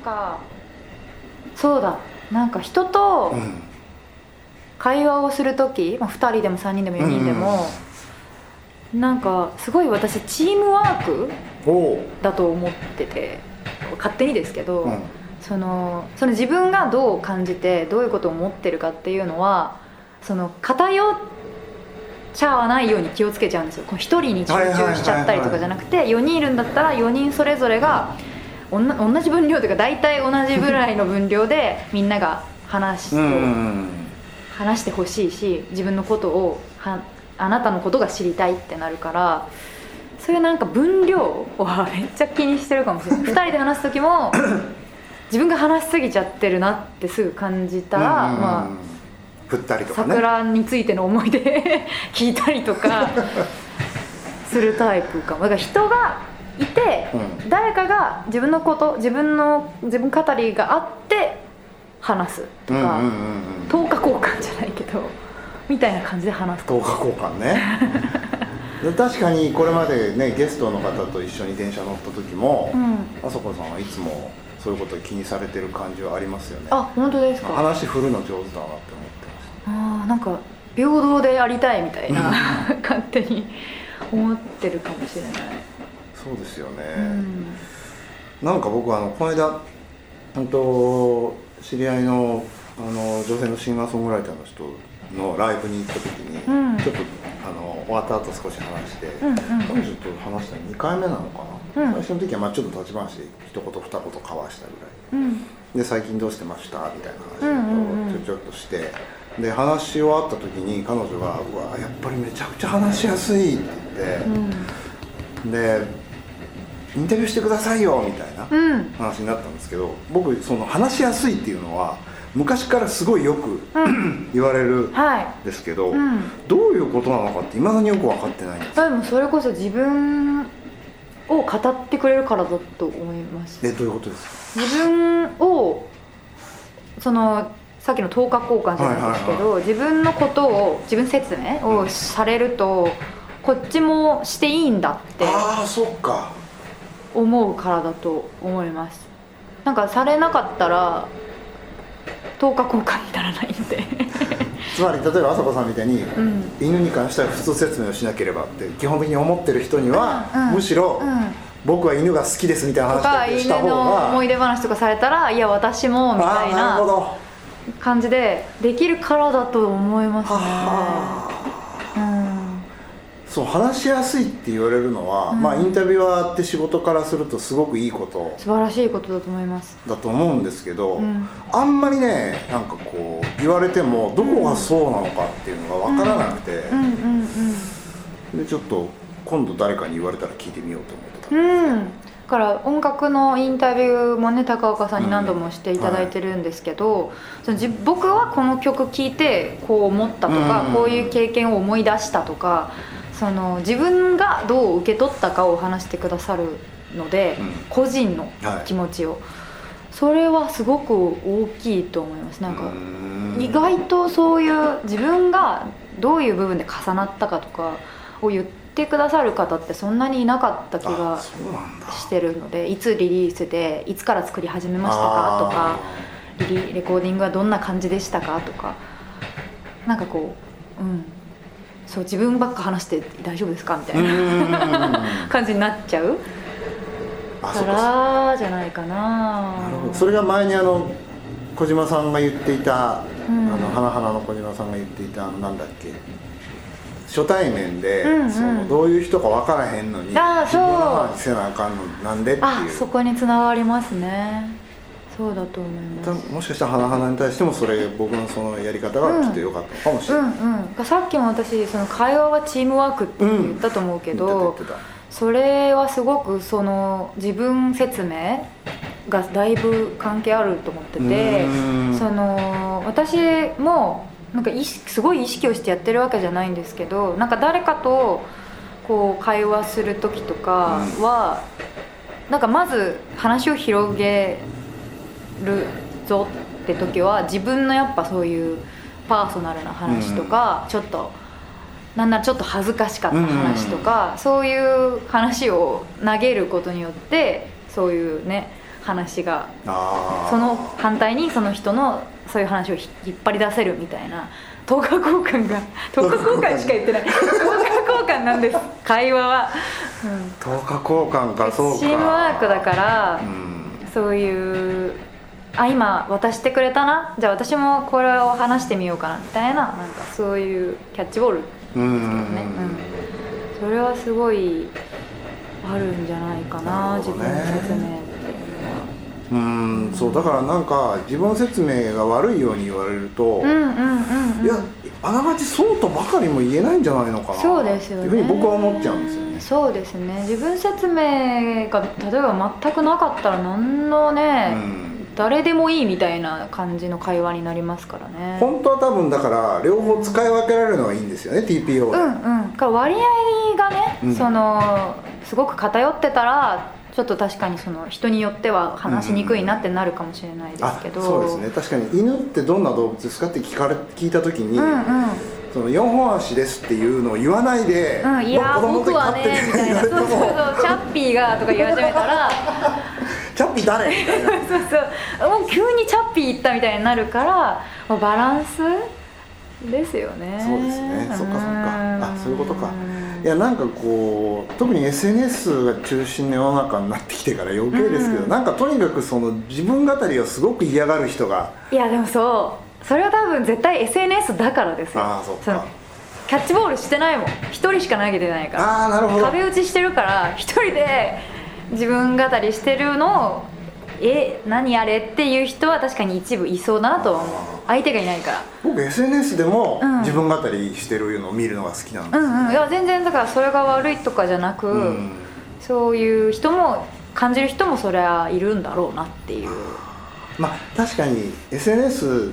かそうだ。なんか人とうん会話をする時、まあ、2人でも3人でも4人でも、なんかすごい私チームワークだと思ってて勝手にですけど、うん。そのその自分がどう感じてどういうことを思ってるかっていうのはその偏っちゃわないように気をつけちゃうんですよ。こう1人に集中しちゃったりとかじゃなくて4人いるんだったら4人それぞれがおんな同じ分量というか大体同じぐらいの分量でみんなが話して、話してほしいし自分のことをはあなたのことが知りたいってなるからそういうなんか分量はめっちゃ気にしてるかもしれない。2人で話す時も 自分が話しすぎちゃってるなってすぐ感じたら、ま振ったりあとかね。桜についての思い出 聞いたりとかするタイプかも。だから人がいて、うん。誰かが自分のこと自分の自分語りがあって話すとか、うんうんうんうん。10日交換じゃないけどみたいな感じで話す。と10日交換ね。で 確かにこれまでねゲストの方と一緒に電車乗った時も、うん。あそこさんはいつもそういうこと気にされてる感じはありますよね。あ本当ですか？話振るの上手だなって思ってまあーなんか平等でありたいみたいな 勝手に思ってるかもしれない、すそうですよね、うん。なんか僕あのこの間本当知り合いのあの女性のシンガーソングライターの人のライブに行った時に、うん。ちょっとあの終わった後少し話して、うんうん彼女と話したの2回目なのかな、うん。最初の時はまあちょっと立ち話で一言二言交わしたぐらい。うん。で最近どうしてました？みたいな話をちょちょっとして、で話し終わった時に彼女が「うわやっぱりめちゃくちゃ話しやすい」って言って、で「インタビューしてくださいよ」みたいなうん。うん話になったんですけど僕その話しやすいっていうのは昔からすごいよく 言われるんはい。ですけど、うん。どういうことなのかっていまだによく分かってないんですでもそれこそ自分を語ってくれるからだと思います。えどういうことですか？自分をそのさっきの10日交換じゃないですけど、自分のことを自分説明をされると、こっちもしていいんだってああそっか思うからだと思います。なんかされなかったら10日交換にならないんで。つまり例えばあさこさんみたいに、うん。犬に関しては普通説明をしなければって基本的に思ってる人には、うんうん。むしろ、うん。僕は犬が好きですみたいな話だけした方のが思い出話とかされたらいや私もみたいな感じでできるからだと思いますねそう話しやすいって言われるのは、うん。まあインタビュアーって仕事からするとすごくいいこと。素晴らしいことだと思います。だと思うんですけど、うん。あんまりねなんかこう言われてもどこがそうなのかっていうのが分からなくて、うん。うん。でちょっと今度誰かに言われたら聞いてみようと思ってた、うんうん。だから音楽のインタビューもね高岡さんに何度もしていただいてるんですけど、そのじ僕はこの曲聴いてこう思ったとか、うん。こういう経験を思い出したとかその自分がどう受け取ったかを話してくださるので、うん。個人のはい。気持ちを、それはすごく大きいと思います。なんか、意外とそういう自分がどういう部分で重なったかとかを言ってくださる方ってそんなにいなかった気あがしてるのでいつリリースでいつから作り始めましたかとかリリレコーディングはどんな感じでしたかとか。なんかこううんそう自分ばっか話して大丈夫ですか？みたいな。感じになっちゃう。か。らじゃないかな。なるほど。それが前にあの小島さんが言っていた、うん。あの花々の小島さんが言っていたなんだっけ。初対面で、うんうん。そのどういう人か分からへんのにあーそう。せなあかんのなんでってあいう。そこにつながりますねそうだと思い多ます。分もしかしたら花々に対してもそれ僕のそのやり方がきっと良かったのかもしれうない、んうん。さっきも私その会話はチームワークって言ったと思うけど、言ってた言ってそれはすごくその自分説明がだいぶ関係あると思ってたてその私もなんか意識すごい意識をしてやってるわけじゃないんですけどなんか誰かとこう会話する時とかは、なんかまず話を広げるぞって時は自分のやっぱそういうパーソナルな話とか、ちょっとなんならちょっと恥ずかしかった話とか、そういう話を投げることによってそういうね話がその反対にその人のそういう話をひ引っ張り出せるみたいな等価交換が 等価交換しか言ってない。等価交換なんです。会話は、うん、10日交換かそうか。チームワークだから、うん。そういうあ今渡してくれたな？じゃあ私もこれを話してみようかな。みたいななんかそういうキャッチボール。うん。うん。うんね、うん、それはすごいあるんじゃないかなね。分の説明っていうんそうだからなんか自分説明が悪いように言われると、いやあながちそうとばかりも言えないんじゃないのかな。そうですよね。っていうふうに僕は思っちゃうんですよね。そうですね。自分説明が例えば全くなかったら何のね、うん誰でもいいみたいな感じの会話になりますからね。本当は多分だから両方使い分けられるのがいいんですよね TPO で、うんうん。か割合がね、うん。そのすごく偏ってたらちょっと確かにその人によっては話しにくいなってなるかもしれないですあけど、そうですね。確かに犬ってどんな動物ですかって聞かれ聞いた時に、うんうん。その4本足ですっていうのを言わないで、うん、いや僕はねみたいな。そうそうそう。チャッピーがとか言い始めたらチャッピー誰？みたいなそうそう。もう急にチャッピー行ったみたいになるからもうバランス？ですよね。そうですね。そっかそっか。うんあそういうことか。いやなんかこう特に SNS が中心の世の中になってきてから余計ですけど、うん。なんかとにかくその自分語りをすごく嫌がる人がいやでもそう。それは多分絶対 SNS だからですよ。ああそっか。のキャッチボールしてないもん。一人しか投げてないから。ああなるほど。壁打ちしてるから一人で自分語りしてるのをえ何あれっていう人は確かに一部いそうだなとは思う。相手がいないから。僕 SNS でもうん。自分語りしてるのを見るのが好きなんで。すよ、うんうんいや全然だからそれが悪いとかじゃなく、うん。そういう人も感じる人もそりゃいるんだろうなっていう。まあ確かに SNS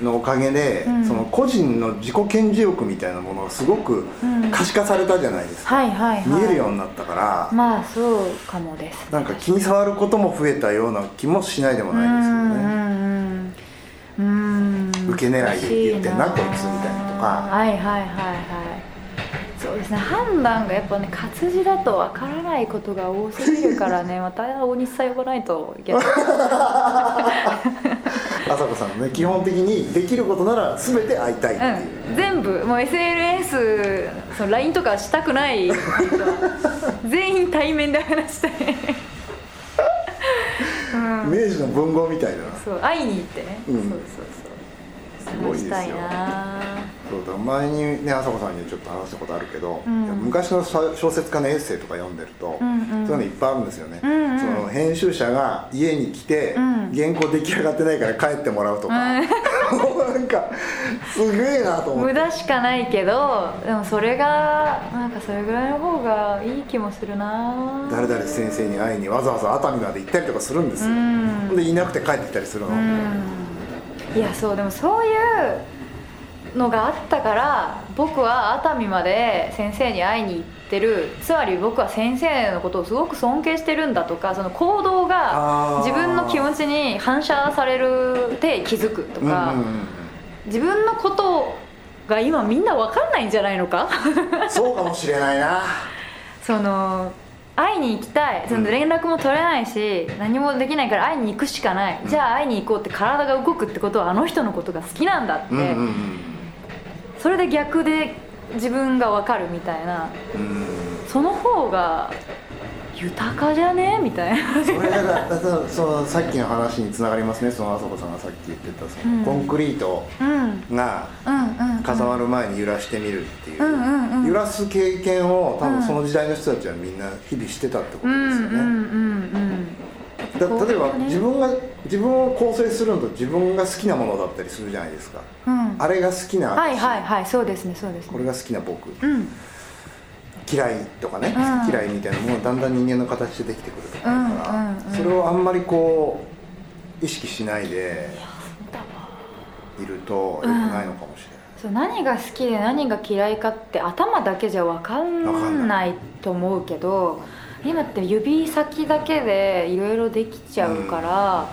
のおかげで、うん。その個人の自己顕示欲みたいなものがすごくうん。可視化されたじゃないですか、はいはいはい。見えるようになったから、まあそうかもですなんか気に障ることも増えたような気もしないでもないですよね、うんうんうん。うん。受け狙いで言ってんなこいつみたいなとか。はいはいはいはい。そうですね。判断がやっぱね活字だとわからないことが多すぎるからね。また大西さん呼ばないといけない朝子さんのね基本的にできることなら全て会いたいっていう、うん、全部もう SNS その LINE とかしたくない。全員対面で話したい、うん、明治の文豪みたいな。そう会いに行ってね、うん。そうそうすそうごいですよ。そうだ前にね朝子さんにちょっと話したことあるけど、うん。昔の小説家のエッセイとか読んでると、うんうん。そういうのいっぱいあるんですよね、うんうん。その編集者が家に来て、うん。原稿出来上がってないから帰ってもらうとか、うん。なんかすげえなと思って。無駄しかないけどでもそれがなんかそれぐらいの方がいい気もするな。誰々先生に会いにわざわざ熱海まで行ったりとかするんですよ、うん。でいなくて帰ってきたりするの、うんいやそうでもそういうのがあったから僕は熱海まで先生に会いに行ってるつまり僕は先生のことをすごく尊敬してるんだとかその行動が自分の気持ちに反射されるって気づくとうんうんか、自分のことが今みんな分かんないんじゃないのか？う んそうかもしれないな。その会いに行きたい。その連絡も取れないし、何もできないから会いに行くしかない、じゃあ会いに行こうって体が動くってことはあの人のことが好きなんだって、うんうんそれで逆で自分が分かるみたいな。うんうん。その方が豊かじゃね？みたいな。それがだだだそのさっきの話につながりますね。そのあそこさんがさっき言ってたその、うん。コンクリートうん。がうん。うん。うん。固まる前に揺らしてみるっていう,、うんうんうん。揺らす経験を多うん分その時代の人たちはみんな日々してたってことうんですよね、例えば自分が自分を構成するのと自分が好きなものだったりするじゃないですか。うん。あれが好きなはい私はいはい。そうですねそうですね。これが好きな僕。うん嫌いとかね、うん。嫌いみたいなものがだんだん人間の形でできてくるとか。あるから、それをあんまりこう意識しないでいると良くないのかもしれない、そう何が好きで何が嫌いかって頭だけじゃ分かんないと思うけど今って指先だけでいろいろできちゃうから、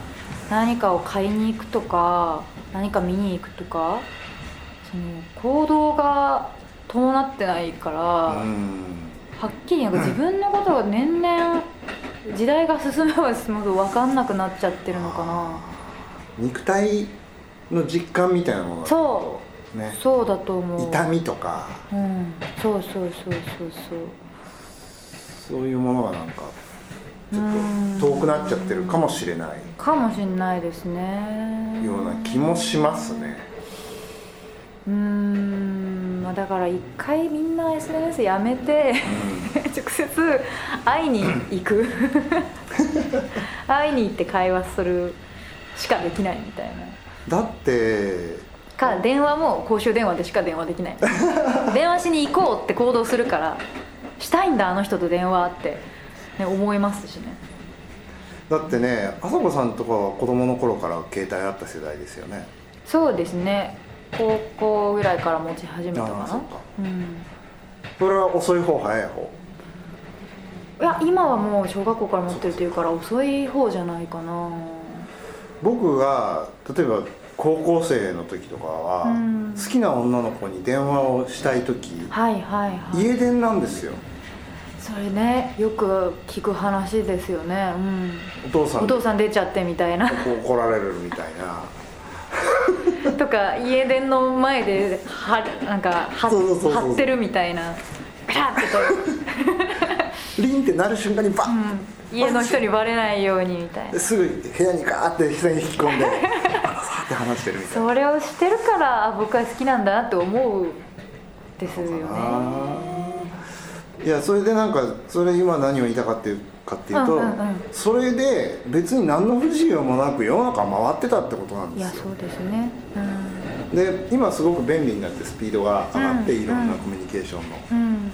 何かを買いに行くとか何か見に行くとかその行動が伴ってないから、はうん。っきりなんか自分のことが年々時代が進めば進むほど分かんなくなっちゃってるのかな。肉体の実感みたいなものだそね。そう。だと思う。痛みとか。うん。そうそうそうそうそう。そういうものがなんかちょっと遠くなっちゃってるかもしれない。かもしれないですね。ような気もしますね。うーんまあだから一回みんな SNS やめて 直接会いに行く。会いに行って会話するしかできないみたいな。だって。か電話も公衆電話でしか電話できない。電話しに行こうって行動するからしたいんだあの人と電話って、ね、思いますしね。だってねあさこさんとかは子供の頃から携帯あった世代ですよね。そうですね高校ぐらいから持ち始めたかな。うん。それは遅い方早い方？いや今はもう小学校から持ってるっていうから遅い方じゃないかな。僕が例えば高校生の時とかは、うん。好きな女の子に電話をしたい時はいはいはい。家電なんですよ。それねよく聞く話ですよね。うん。お父さん。お父さん出ちゃってみたいな。怒られるみたいなとか家電の前ではなんかはそうそうそうそう。貼ってるみたいな。ピラッてこう、リンってなる瞬間にバッ、うん、家の人にバレないようにみたいな。ですぐ部屋にガーって人に引き込んでって話してるみたいな。それをしてるからあ僕は好きなんだなって思うですよねいやそれでなんかそれ今何を言いたかっていうかっていうと、うんうんうん。それで別に何の不自由もなく世の中回ってたってことなんですよ。いやそうですね。うん。で今すごく便利になってスピードが上がって、うんいろんなコミュニケーションの、うん。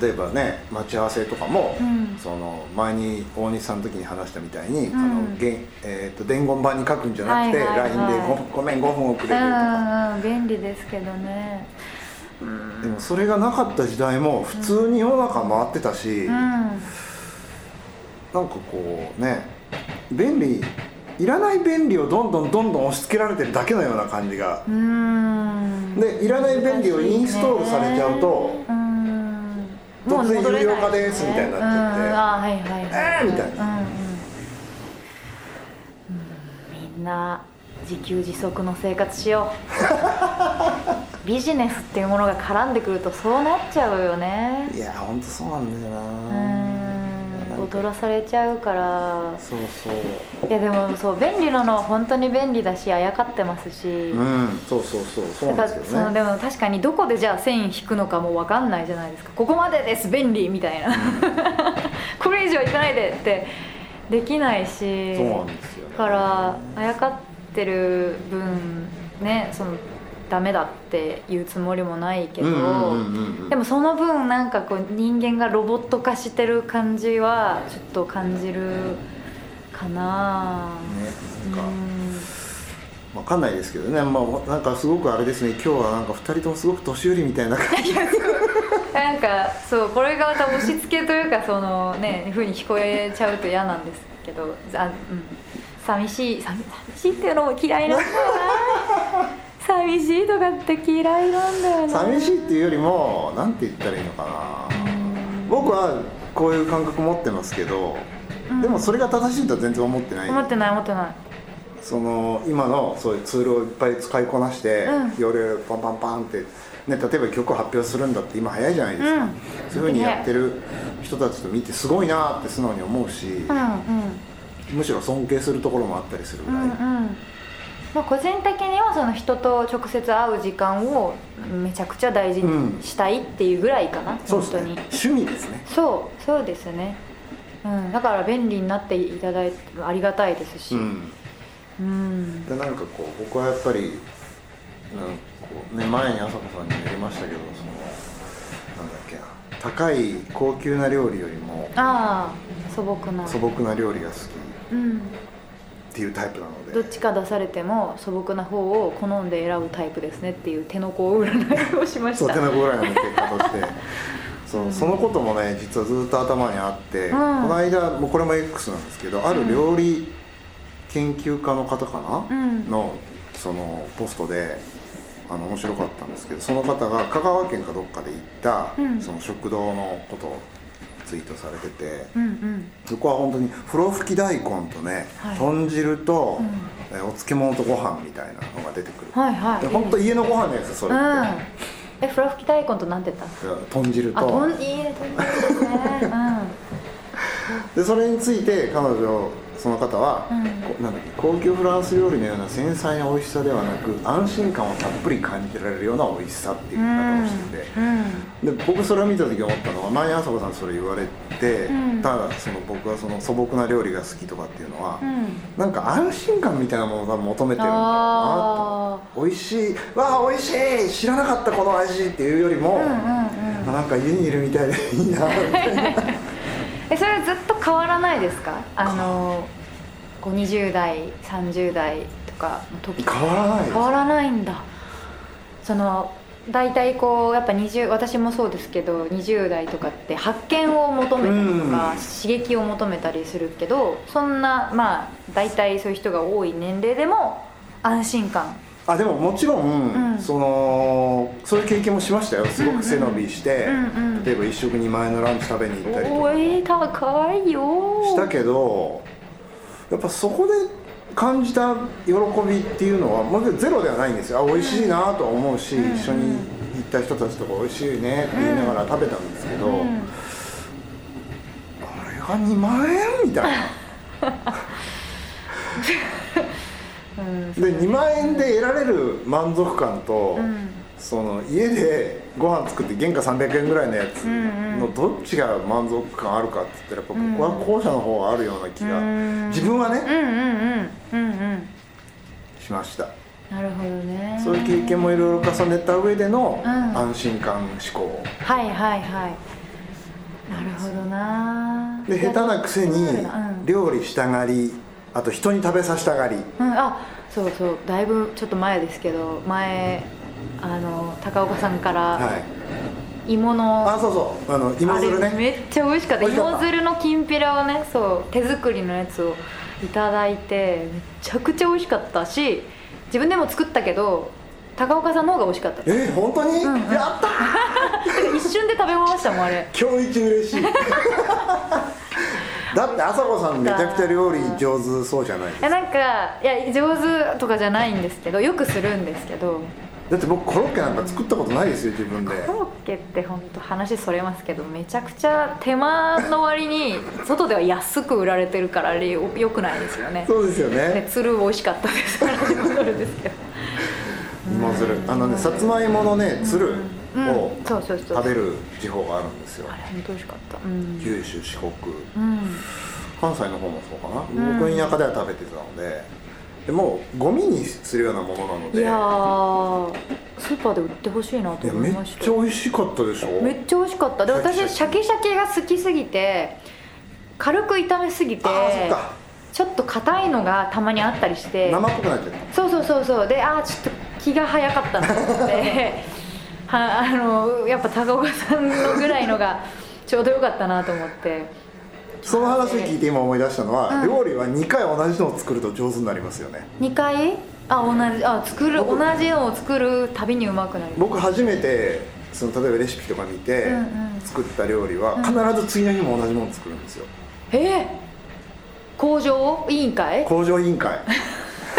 例えばね待ち合わせとかも、うん。その前に大西さんの時に話したみたいに、ん。あのげえー、と伝言板に書くんじゃなくて、はいはいはい。LINE でご「ごめん5分遅れる」とか、うんうん。便利ですけどねでもそれがなかった時代も普通に世の中回ってたし、うん。なんかこうね便利いらない便利をどんどんどんどん押し付けられてるだけのような感じが。でいらない便利をインストールされちゃうと突然有料化ですみたいになっちゃってはい。えーみたいな。うんうん。うん。みんな自給自足の生活しよう ビジネスっていうものが絡んでくるとそうなっちゃうよね。いや本当そうなんだような踊らされちゃうから。そうそう。いやでもそう便利なのは本当に便利だしあやかってますし、うんそうそうそうそうなんですよね。そのでも確かにどこでじゃあ線引くのかも分かんないじゃないですか。ここまでです便利みたいな、これ以上いかないでってできないし。そうなんですよね。だからあやかってる分ねそのダメだっていうつもりもないけど、でもその分なんかこう人間がロボット化してる感じはちょっと感じるかな。ねなんか。うん。わかんないですけどね。まあなんかすごくあれですね。今日はなんか二人ともすごく年寄りみたいな感じ。なんかそうこれがまた押し付けというかそのね風に聞こえちゃうと嫌なんですけどあ、うん、寂しい寂寂しいっていうのも嫌いなんだよな寂しいとかって嫌いなんだよな寂しいっていうよりもなんて言ったらいいのかな。僕はこういう感覚持ってますけど、うん。でもそれが正しいとは全然思ってない。思ってない思ってない。その今のそういうツールをいっぱい使いこなして、うん。容量パンパンパンって、ね、例えば曲を発表するんだって今早いじゃないですか、うん。そういうふうにやってる人たちと見てすごいなって素直に思うし、うんうん。むしろ尊敬するところもあったりするぐらい、うんうんまあ、個人的にはその人と直接会う時間をめちゃくちゃ大事にしたいっていうぐらいかな、そうですね。本当に。趣味ですね。そうそうですね、うん、だから便利になっていただいてありがたいですし、うん。うん。でなんかこう僕はやっぱりなんかこう、ね、前に朝子さんにも言いましたけどそのなんだっけな高い高級な料理よりもああ素朴な。素朴な料理が好き。うん、っていうタイプなので。どっちか出されても素朴な方を好んで選ぶタイプですねっていう手の甲占いをしました。そう手のぐらいの結果として。そうそのこともね実はずっと頭にあって、ん。この間もうこれも X なんですけどある料理研究家の方かな、うん。のそのポストであの面白かったんですけどその方が香川県かどっかで行った、うん。その食堂のことをツイートされててうんうん。そこは本当に風呂吹き大根とね、はい。豚汁と、うん。えお漬物とご飯みたいなのが出てくる、はいはい。で本当家のご飯のやつそれって、うん。えフラフキ大根となんて言った？豚汁あと。とんいいねとん汁ですね。でそれについて彼女その方は、うん。こなんだっけ高級フランス料理のような繊細な美味しさではなく安心感をたっぷり感じられるような美味しさっていう方をしてて、うん。で僕それを見た時思ったのは前にあさんそれ言われて、うん。ただその僕はその素朴な料理が好きとかっていうのは、うん。なんか安心感みたいなものを多分求めてるんだろうなと美味しい。わあ美味しい。知らなかったこの味っていうよりも、うんうんうん。あなんか家にいるみたいでいいなみたいなえそれずっと変わらないですか？あのこう20代30代とかの時。変わらない変わらないんだ。その大体こうやっぱ20私もそうですけど20代とかって発見を求めたりとか、うん。刺激を求めたりするけどそんなまあ大体そういう人が多い年齢でも安心感あでももちろん、うん。そのそういう経験もしましたよ。すごく背伸びして、うんうん。例えば一食2万円のランチ食べに行ったりとおか。ーえー、高いよ。したけどやっぱそこで感じた喜びっていうのはもちろんゼロではないんですよ。あ美味しいなとは思うし、うん。一緒に行った人たちとか美味しいねって言いながら食べたんですけど、うん。あれが2万円みたいな。う んで2万円で得られる満足感と、うん。その家でご飯作って原価300円ぐらいのやつのどっちが満足感あるかって言ったらやっぱ僕は後者の方があるような気が、うん。自分はね、うんうんうんうんうん。しました。なるほどね。そういう経験もいろいろ重ねた上でのうん。安心感思考。はいはいはい。なるほどな。で下手なくせにうん。料理したがりあと人に食べさせたがり。うん、あそうそうだいぶちょっと前ですけど前あの高岡さんからはい。芋の、あそうそうあの芋づるね。めっちゃ美味しかった。芋づるのきんぴらをねそう手作りのやつをいただいてめちゃくちゃ美味しかったし自分でも作ったけど高岡さんの方が美味しかった。え本当に、うん。うんやったー。一瞬で食べましたもんあれ。今日一嬉しいだって朝子さんめちゃくちゃ料理上手そうじゃないですか。いやなんかいや上手とかじゃないんですけどよくするんですけど。だって僕コロッケなんか作ったことないですよ自分で。コロッケって本当話それますけどめちゃくちゃ手間の割に外では安く売られてるからあれよよくないですよね。そうですよでね鶴美味しかったです。あのねさつまいものねつる。うんを食べる地方があるんですよ。本当美味しかった。うん、九州四国。うん、関西の方もそうかな、ん。僕田舎では食べてたので。でもうゴミにするようなものなので。いやースーパーで売ってほしいなと思いました。ちゃ美味しかったでしょ。めっちゃ美味しかった。で私シャキシャキが好きすぎて軽く炒めすぎてちょっと硬いのがたまにあったりして。生っぽくなっちゃっそうそうそうそう。であーちょっと気が早かったなと思って はあのやっぱ高岡さんのぐらいのが ちょうどよかったなと思って。たその話を聞いて今思い出したのは、うん。料理は2回同じのを作ると上手になりますよね。2回？あ同じあ作る同僕じのを作るたびにうまくなる僕初めてその例えばレシピとか見てうんうん。作った料理は必ず次の日も同じもの作るんですよ。え？ー工場？委員会？工場委員会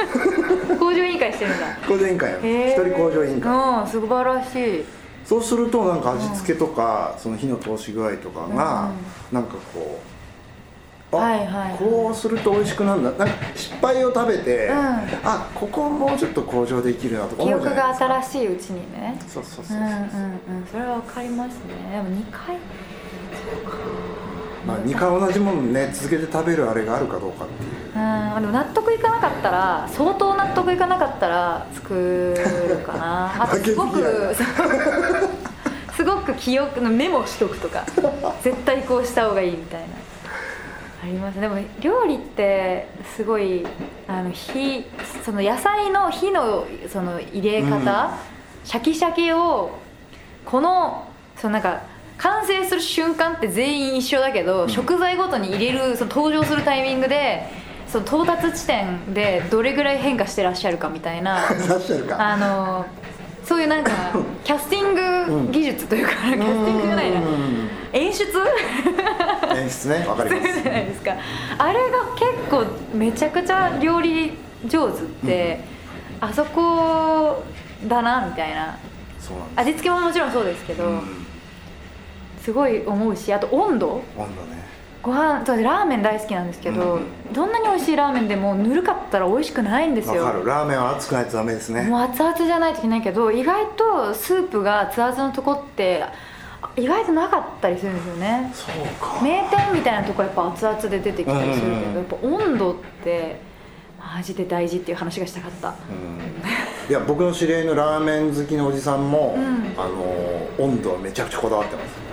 工場委員会してるんだ。工場委員会一人工場委員会。うん素晴らしい。そうするとなんか味付けとか、その火の通し具合とかが、なんかこうあ、はいはいこうすると美味しくなるんだ。なんか失敗を食べて、うん。あここもうちょっと向上できるなとか記思うじゃ憶がないですか。新しいうちにね。そうそうそうう、んうんうん。それは分かりますね。でも2回。まあ、2回同じものね続けて食べるあれがあるかどうかっていううんでも納得いかなかったら相当納得いかなかったら作るかな。あとすごく すごく記憶のメモしとくとか。絶対こうした方がいいみたいな。ありますでも料理ってすごいあの火その野菜の火のその入れ方、うん。シャキシャキをこのそのなんか完成する瞬間って全員一緒だけど、ん。食材ごとに入れるその登場するタイミングでその到達地点でどれぐらい変化してらっしゃるかみたいな あのそういうなんか キャスティング技術というか、キャスティングじゃないな。うん。演出？演出ね。わかります。じゃないですか。あれが結構めちゃくちゃ料理上手って、あそこだなみたいな。味付けももちろんそうですけど、うん。すごい思うしあと温度。温度ねご飯そうラーメン大好きなんですけど、うん。どんなに美味しいラーメンでもぬるかったら美味しくないんですよ。わかる。ラーメンは熱くないとダメですね。もう熱々じゃないといけないけど意外とスープが熱々のとこって意外となかったりするんですよね。そうか。名店みたいなとこやっぱ熱々で出てきたりするけど、うんうんうん。やっぱ温度ってマジで大事っていう話がしたかった。うん。いや僕の知り合いのラーメン好きのおじさんも、うん。あの温度はめちゃくちゃこだわってます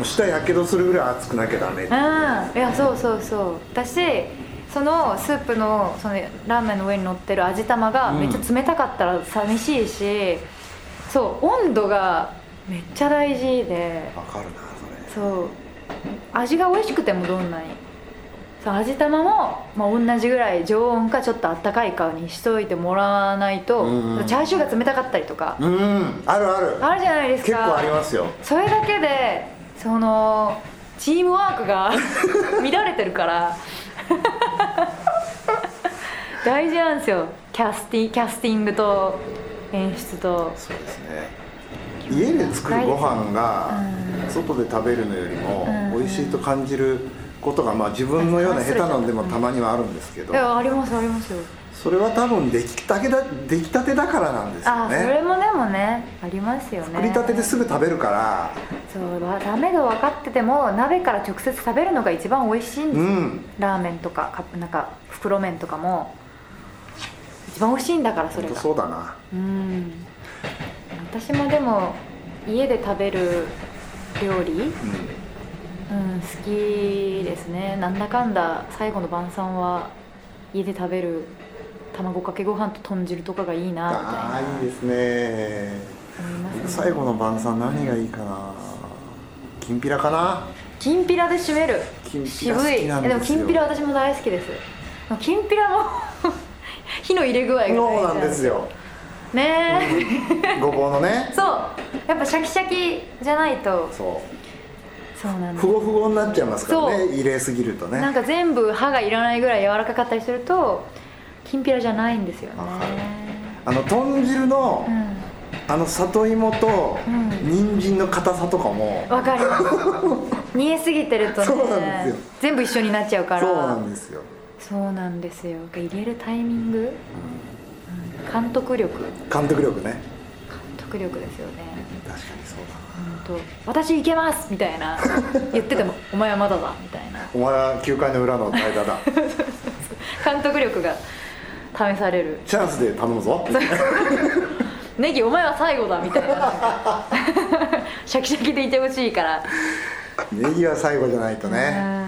もう舌やけどするぐらい熱くなきゃダメうんいやそうそうそう。だしそのスープのそのラーメンの上に乗ってる味玉がめっちゃ冷たかったら寂しいし、そう温度がめっちゃ大事で。わかるなそれ。そう。味が美味しくてもどんなにそう味玉も、まあ、同じぐらい常温かちょっとあったかいかにしといてもらわないと、うんうん。チャーシューが冷たかったりとか、うん。あるある。あるじゃないですか。結構ありますよ。それだけでそのチームワークが 乱れてるから。大事なんですよ。キャスティキャスティングと演出と。そうですね。家で作るご飯がうん。外で食べるのよりもうん。美味しいと感じることがまあ自分のような下手なんでもたまにはあるんですけど。いやありますありますよそれは多分出来たてだ出来たてだからなんですよあそれねもでもねありますよね。作りたてですぐ食べるから。そうわダメと分かってても鍋から直接食べるのが一番美味しいんですよ、うん。ラーメンとかカップなんか袋麺とかも。一番美味しいんだからそれが。そうだな。うん。私もでも家で食べる料理、ううん、好きですね。なんだかんだ最後の晩餐は家で食べる卵かけご飯と豚汁とかがいいんなみたいあな。あいいですね。ね。僕最後の晩餐何がいいかな？きんぴらかな？きんぴらで締める。きんぴら好き渋いなんでもきんぴら私も大好きです。きんぴらの 火の入れ具合がそうなんですよ。ねえ、ごぼうのね。そう。やっぱシャキシャキじゃないと。そそうなんふごふごになっちゃいますからね。入れすぎるとね。なんか全部歯がいらないぐらい柔らかかったりするときんぴらじゃないんですよね。あの豚汁の、うん。あの里芋とうん。人参の硬さとかも、わかります。煮えすぎてるとねそうなんですよ。全部一緒になっちゃうから。そうなんですよ、そうなんですよ。入れるタイミング、うん。監督力。監督力ね。監督力ですよね。確かにそうだな。本当私行けますみたいな。言っててもお前はまだだみたいな。お前は9回の裏の代打だ。監督力が試される。チャンスで頼むぞ。ネギお前は最後だみたいな。シャキシャキでいてほしいから。ネギは最後じゃないとね。うん